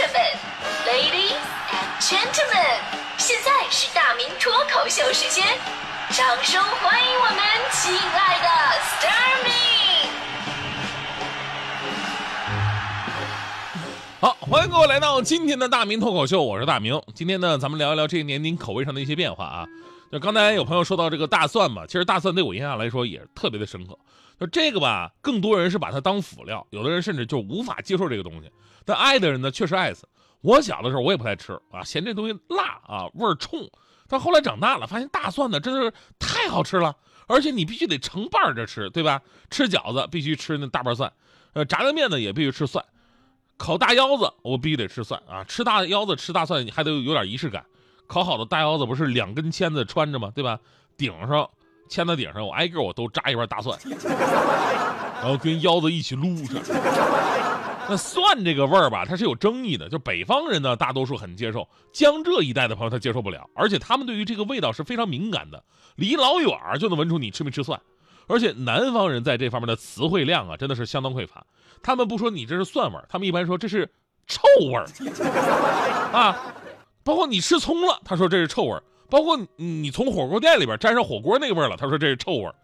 生们，Ladies and Gentlemen，现在是大明脱口秀时间，掌声欢迎我们亲爱的 s t a r m y 好，欢迎各位来到今天的大明脱口秀，我是大明。今天呢，咱们聊一聊这一年您口味上的一些变化啊。就刚才有朋友说到这个大蒜嘛，其实大蒜对我印象来说也特别的深刻。就这个吧，更多人是把它当辅料，有的人甚至就无法接受这个东西。但爱的人呢，确实爱死。我小的时候我也不太吃啊，嫌这东西辣啊，味儿冲。但后来长大了，发现大蒜呢真的是太好吃了，而且你必须得成瓣着吃，对吧？吃饺子必须吃那大瓣蒜，呃，炸酱面呢也必须吃蒜，烤大腰子我必须得吃蒜啊。吃大腰子吃大蒜还得有点仪式感。烤好的大腰子不是两根签子穿着吗？对吧？顶上签子顶上，我挨个我都扎一瓣大蒜，然后跟腰子一起撸上。那蒜这个味儿吧，它是有争议的。就北方人呢，大多数很接受；江浙一带的朋友他接受不了，而且他们对于这个味道是非常敏感的，离老远就能闻出你吃没吃蒜。而且南方人在这方面的词汇量啊，真的是相当匮乏。他们不说你这是蒜味儿，他们一般说这是臭味儿 啊。包括你吃葱了，他说这是臭味儿；包括你从火锅店里边沾上火锅那个味儿了，他说这是臭味儿。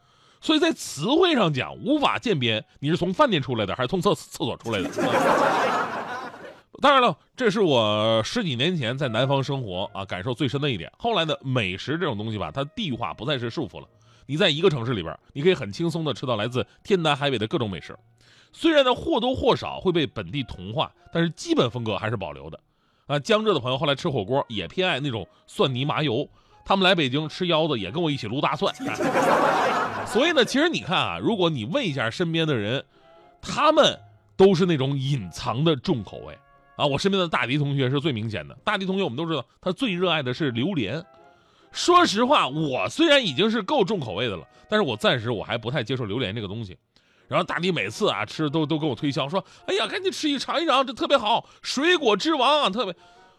所以在词汇上讲，无法鉴别你是从饭店出来的还是从厕厕所出来的。当然了，这是我十几年前在南方生活啊感受最深的一点。后来呢，美食这种东西吧，它地域化不再是束缚了。你在一个城市里边，你可以很轻松的吃到来自天南海北的各种美食。虽然呢或多或少会被本地同化，但是基本风格还是保留的。啊，江浙的朋友后来吃火锅也偏爱那种蒜泥麻油。他们来北京吃腰子，也跟我一起撸大蒜。所以呢，其实你看啊，如果你问一下身边的人，他们都是那种隐藏的重口味啊。我身边的大迪同学是最明显的。大迪同学，我们都知道，他最热爱的是榴莲。说实话，我虽然已经是够重口味的了，但是我暂时我还不太接受榴莲这个东西。然后大迪每次啊吃都都跟我推销说：“哎呀，赶紧吃一尝一尝，这特别好，水果之王啊，特别。”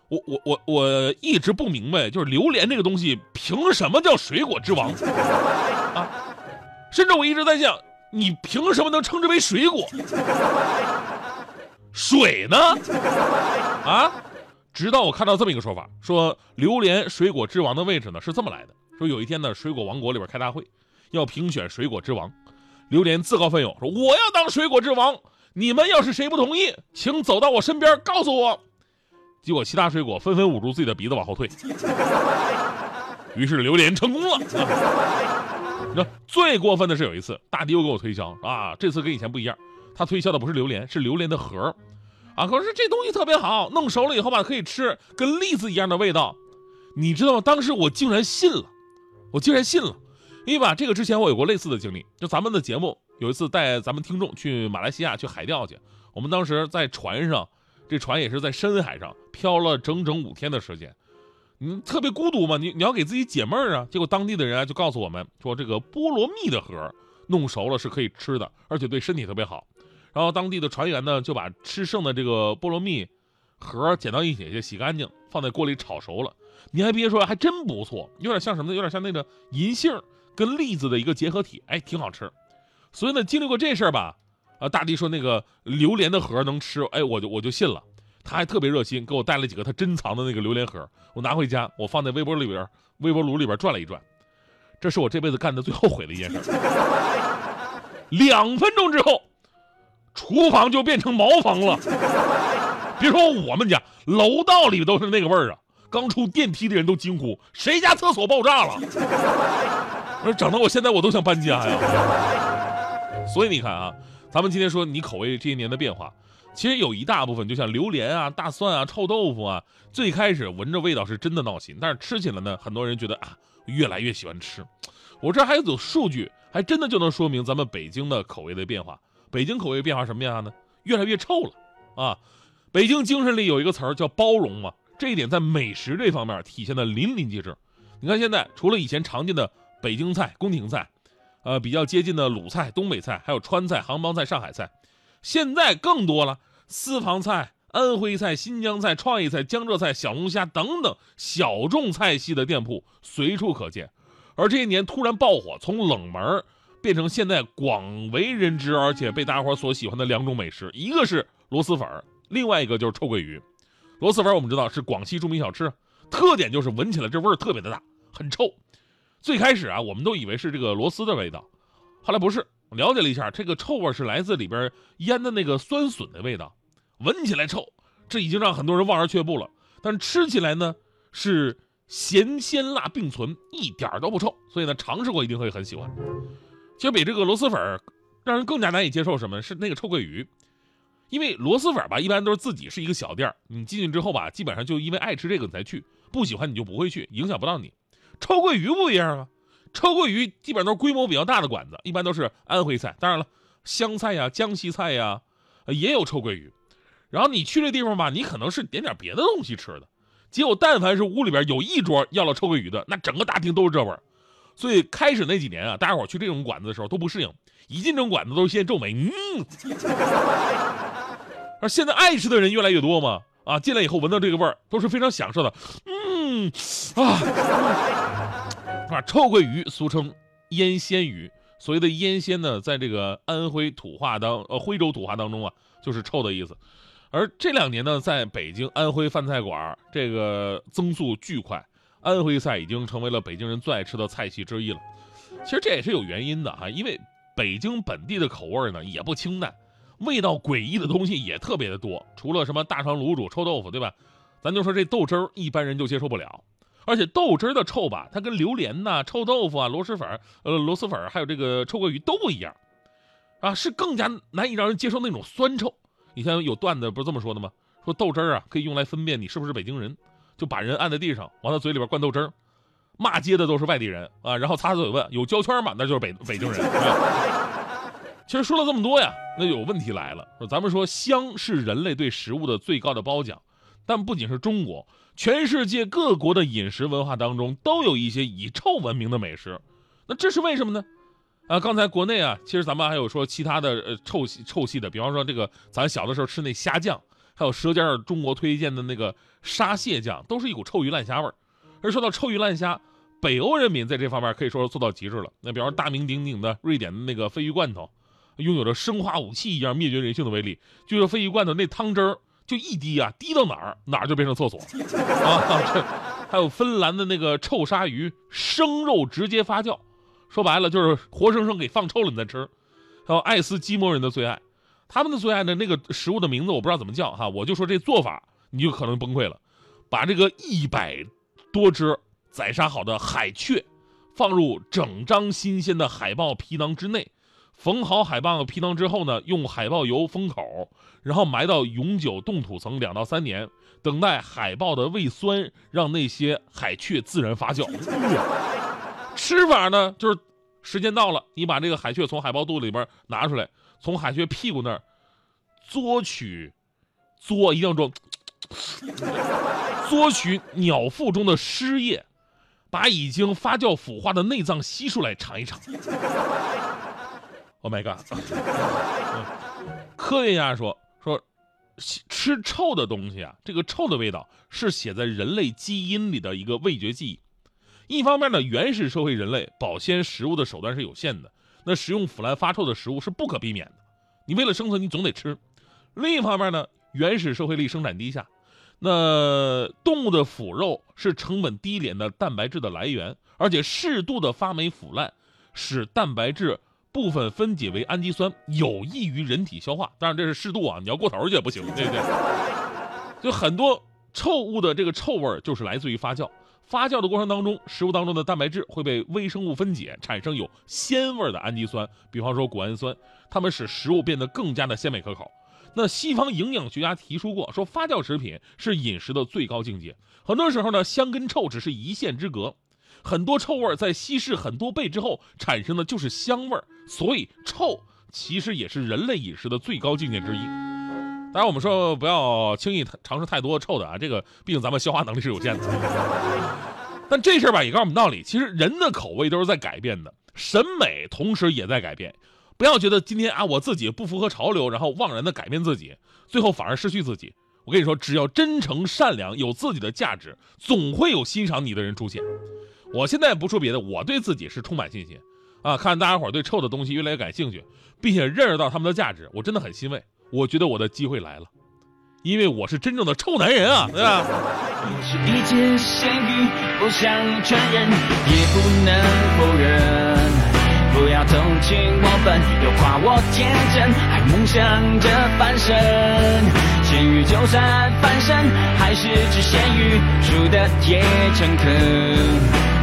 我我我我一直不明白，就是榴莲这个东西凭什么叫水果之王啊？甚至我一直在想，你凭什么能称之为水果？水呢？啊？直到我看到这么一个说法，说榴莲水果之王的位置呢是这么来的：说有一天呢，水果王国里边开大会，要评选水果之王。榴莲自告奋勇说：“我要当水果之王，你们要是谁不同意，请走到我身边告诉我。”结果其他水果纷纷捂住自己的鼻子往后退，于是榴莲成功了。那最过分的是有一次，大迪又给我推销啊，这次跟以前不一样，他推销的不是榴莲，是榴莲的核啊。可是这东西特别好，弄熟了以后吧可以吃，跟栗子一样的味道。你知道吗？当时我竟然信了，我竟然信了。因为吧，这个之前我有过类似的经历，就咱们的节目有一次带咱们听众去马来西亚去海钓去，我们当时在船上，这船也是在深海上漂了整整五天的时间，你特别孤独嘛，你你要给自己解闷儿啊。结果当地的人啊就告诉我们说，这个菠萝蜜的核弄熟了是可以吃的，而且对身体特别好。然后当地的船员呢就把吃剩的这个菠萝蜜核捡到一起就洗干净，放在锅里炒熟了。你还别说，还真不错，有点像什么呢？有点像那个银杏。跟栗子的一个结合体，哎，挺好吃。所以呢，经历过这事儿吧，啊，大迪说那个榴莲的核能吃，哎，我就我就信了。他还特别热心，给我带了几个他珍藏的那个榴莲核，我拿回家，我放在微波里边，微波炉里边转了一转。这是我这辈子干的最后悔的一件事。两分钟之后，厨房就变成茅房了。别说我们家，楼道里都是那个味儿啊。刚出电梯的人都惊呼：谁家厕所爆炸了？那整的我现在我都想搬家呀，所以你看啊，咱们今天说你口味这些年的变化，其实有一大部分就像榴莲啊、大蒜啊、臭豆腐啊，最开始闻着味道是真的闹心，但是吃起来呢，很多人觉得啊，越来越喜欢吃。我这还有组数据，还真的就能说明咱们北京的口味的变化。北京口味变化什么样呢？越来越臭了啊！北京精神里有一个词儿叫包容嘛，这一点在美食这方面体现的淋漓尽致。你看现在除了以前常见的。北京菜、宫廷菜，呃，比较接近的鲁菜、东北菜，还有川菜、杭帮菜、上海菜，现在更多了，私房菜、安徽菜、新疆菜、创意菜、江浙菜、小龙虾等等小众菜系的店铺随处可见。而这些年突然爆火，从冷门变成现在广为人知而且被大伙所喜欢的两种美食，一个是螺蛳粉，另外一个就是臭鳜鱼。螺蛳粉我们知道是广西著名小吃，特点就是闻起来这味儿特别的大，很臭。最开始啊，我们都以为是这个螺丝的味道，后来不是，了解了一下，这个臭味是来自里边腌的那个酸笋的味道，闻起来臭，这已经让很多人望而却步了。但吃起来呢，是咸鲜辣并存，一点都不臭，所以呢，尝试过一定会很喜欢。其实比这个螺蛳粉儿让人更加难以接受什么是那个臭鳜鱼，因为螺蛳粉吧，一般都是自己是一个小店儿你进去之后吧，基本上就因为爱吃这个你才去，不喜欢你就不会去，影响不到你。臭鳜鱼不一样啊，臭鳜鱼基本上都是规模比较大的馆子，一般都是安徽菜，当然了，湘菜呀、江西菜呀，也有臭鳜鱼。然后你去这地方吧，你可能是点点别的东西吃的，结果但凡是屋里边有一桌要了臭鳜鱼的，那整个大厅都是这味儿。所以开始那几年啊，大家伙去这种馆子的时候都不适应，一进这种馆子都是先皱眉，嗯。而 现在爱吃的人越来越多嘛，啊，进来以后闻到这个味儿都是非常享受的，嗯，嗯啊，啊，臭鳜鱼俗称腌鲜鱼，所谓的腌鲜呢，在这个安徽土话当呃徽州土话当中啊，就是臭的意思。而这两年呢，在北京安徽饭菜馆这个增速巨快。安徽菜已经成为了北京人最爱吃的菜系之一了。其实这也是有原因的哈，因为北京本地的口味呢也不清淡，味道诡异的东西也特别的多。除了什么大肠、卤煮、臭豆腐，对吧？咱就说这豆汁儿，一般人就接受不了。而且豆汁儿的臭吧，它跟榴莲呐、臭豆腐啊、螺蛳粉儿、呃螺蛳粉儿还有这个臭鳜鱼都不一样，啊，是更加难以让人接受那种酸臭。以前有段子不是这么说的吗？说豆汁儿啊可以用来分辨你是不是北京人。就把人按在地上，往他嘴里边灌豆汁儿，骂街的都是外地人啊，然后擦擦嘴问有胶圈吗？那就是北北京人。其实说了这么多呀，那有问题来了。咱们说香是人类对食物的最高的褒奖，但不仅是中国，全世界各国的饮食文化当中都有一些以臭闻名的美食。那这是为什么呢？啊，刚才国内啊，其实咱们还有说其他的呃臭臭系的，比方说这个咱小的时候吃那虾酱。还有《舌尖上中国》推荐的那个沙蟹酱，都是一股臭鱼烂虾味儿。而说到臭鱼烂虾，北欧人民在这方面可以说是做到极致了。那比方说大名鼎鼎的瑞典的那个鲱鱼罐头，拥有着生化武器一样灭绝人性的威力。据说鲱鱼罐头那汤汁儿就一滴啊，滴到哪儿哪儿就变成厕所啊。这还有芬兰的那个臭鲨鱼，生肉直接发酵，说白了就是活生生给放臭了你再吃。还有爱斯基摩人的最爱。他们的最爱的那个食物的名字我不知道怎么叫哈，我就说这做法你就可能崩溃了。把这个一百多只宰杀好的海雀放入整张新鲜的海豹皮囊之内，缝好海豹的皮囊之后呢，用海豹油封口，然后埋到永久冻土层两到三年，等待海豹的胃酸让那些海雀自然发酵。吃法呢，就是时间到了，你把这个海雀从海豹肚子里边拿出来。从海雀屁股那儿嘬取，嘬一定要嘬，嘬取鸟腹中的湿液，把已经发酵腐化的内脏吸出来尝一尝。Oh my god！科学家说说，吃臭的东西啊，这个臭的味道是写在人类基因里的一个味觉记忆。一方面呢，原始社会人类保鲜食物的手段是有限的。那食用腐烂发臭的食物是不可避免的，你为了生存，你总得吃。另一方面呢，原始社会力生产低下，那动物的腐肉是成本低廉的蛋白质的来源，而且适度的发霉腐烂，使蛋白质部分分解为氨基酸，有益于人体消化。当然这是适度啊，你要过头去也不行，对不对？就很多臭物的这个臭味就是来自于发酵。发酵的过程当中，食物当中的蛋白质会被微生物分解，产生有鲜味的氨基酸，比方说谷氨酸，它们使食物变得更加的鲜美可口。那西方营养学家提出过，说发酵食品是饮食的最高境界。很多时候呢，香跟臭只是一线之隔，很多臭味在稀释很多倍之后产生的就是香味，所以臭其实也是人类饮食的最高境界之一。当然，我们说不要轻易尝试太多臭的啊，这个毕竟咱们消化能力是有限的。但这事儿吧，也告诉我们道理，其实人的口味都是在改变的，审美同时也在改变。不要觉得今天啊，我自己不符合潮流，然后妄然的改变自己，最后反而失去自己。我跟你说，只要真诚善良，有自己的价值，总会有欣赏你的人出现。我现在不说别的，我对自己是充满信心啊！看大家伙对臭的东西越来越感兴趣，并且认识到他们的价值，我真的很欣慰。我觉得我的机会来了，因为我是真正的臭男人啊，对吧？是一介咸鱼，不想承认，也不能否认。不要同情我笨，又夸我天真，还梦想着翻身。咸鱼就算翻身，还是只咸鱼，输的也诚恳。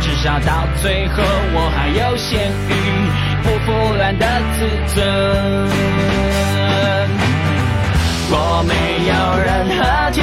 至少到最后，我还有咸鱼不腐烂的自尊。我没有任何天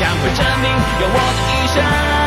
将会证明，用我的一生。